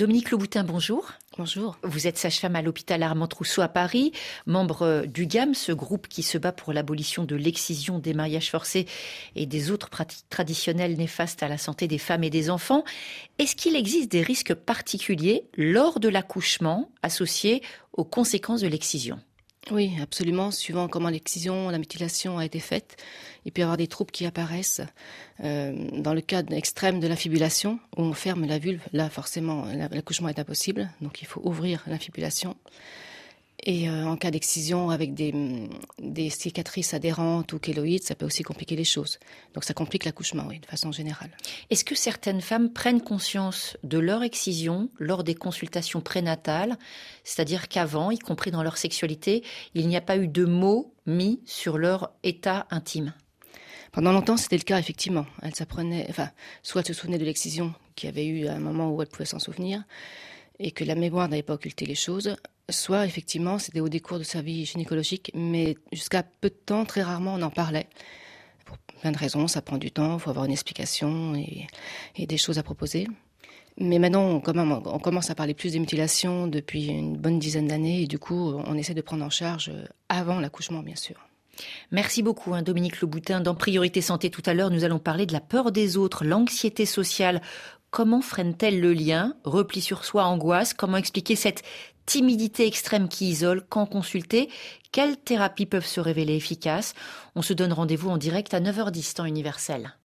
Dominique Louboutin, bonjour. Bonjour. Vous êtes sage-femme à l'hôpital Armand Trousseau à Paris, membre du GAM, ce groupe qui se bat pour l'abolition de l'excision des mariages forcés et des autres pratiques traditionnelles néfastes à la santé des femmes et des enfants. Est-ce qu'il existe des risques particuliers lors de l'accouchement associés aux conséquences de l'excision? Oui, absolument. Suivant comment l'excision, la mutilation a été faite, il peut y avoir des troubles qui apparaissent. Euh, dans le cas extrême de l'infibulation, où on ferme la vulve, là forcément l'accouchement est impossible, donc il faut ouvrir l'infibulation. Et euh, en cas d'excision avec des, des, cicatrices adhérentes ou kéloïdes, ça peut aussi compliquer les choses. Donc ça complique l'accouchement, oui, de façon générale. Est-ce que certaines femmes prennent conscience de leur excision lors des consultations prénatales? C'est-à-dire qu'avant, y compris dans leur sexualité, il n'y a pas eu de mots mis sur leur état intime? Pendant longtemps, c'était le cas, effectivement. Elle s'apprenait, enfin, soit elle se souvenait de l'excision qu'il y avait eu à un moment où elle pouvait s'en souvenir, et que la mémoire n'avait pas occulté les choses, soit effectivement c'était au décours de sa vie gynécologique, mais jusqu'à peu de temps, très rarement, on en parlait. Pour plein de raisons, ça prend du temps, il faut avoir une explication et, des choses à proposer. Mais maintenant, on, on commence à parler plus des mutilations depuis une bonne dizaine d'années et du coup, on essaie de prendre en charge avant l'accouchement, bien sûr. Merci beaucoup, hein, Dominique Leboutin. Dans Priorité Santé, tout à l'heure, nous allons parler de la peur des autres, l'anxiété sociale. Comment freine-t-elle le lien Repli sur soi, angoisse? Comment expliquer cette timidité extrême qui isole? Quand consulter? Quelles thérapies peuvent se révéler efficaces? On se donne rendez-vous en direct à 9h10 temps universel.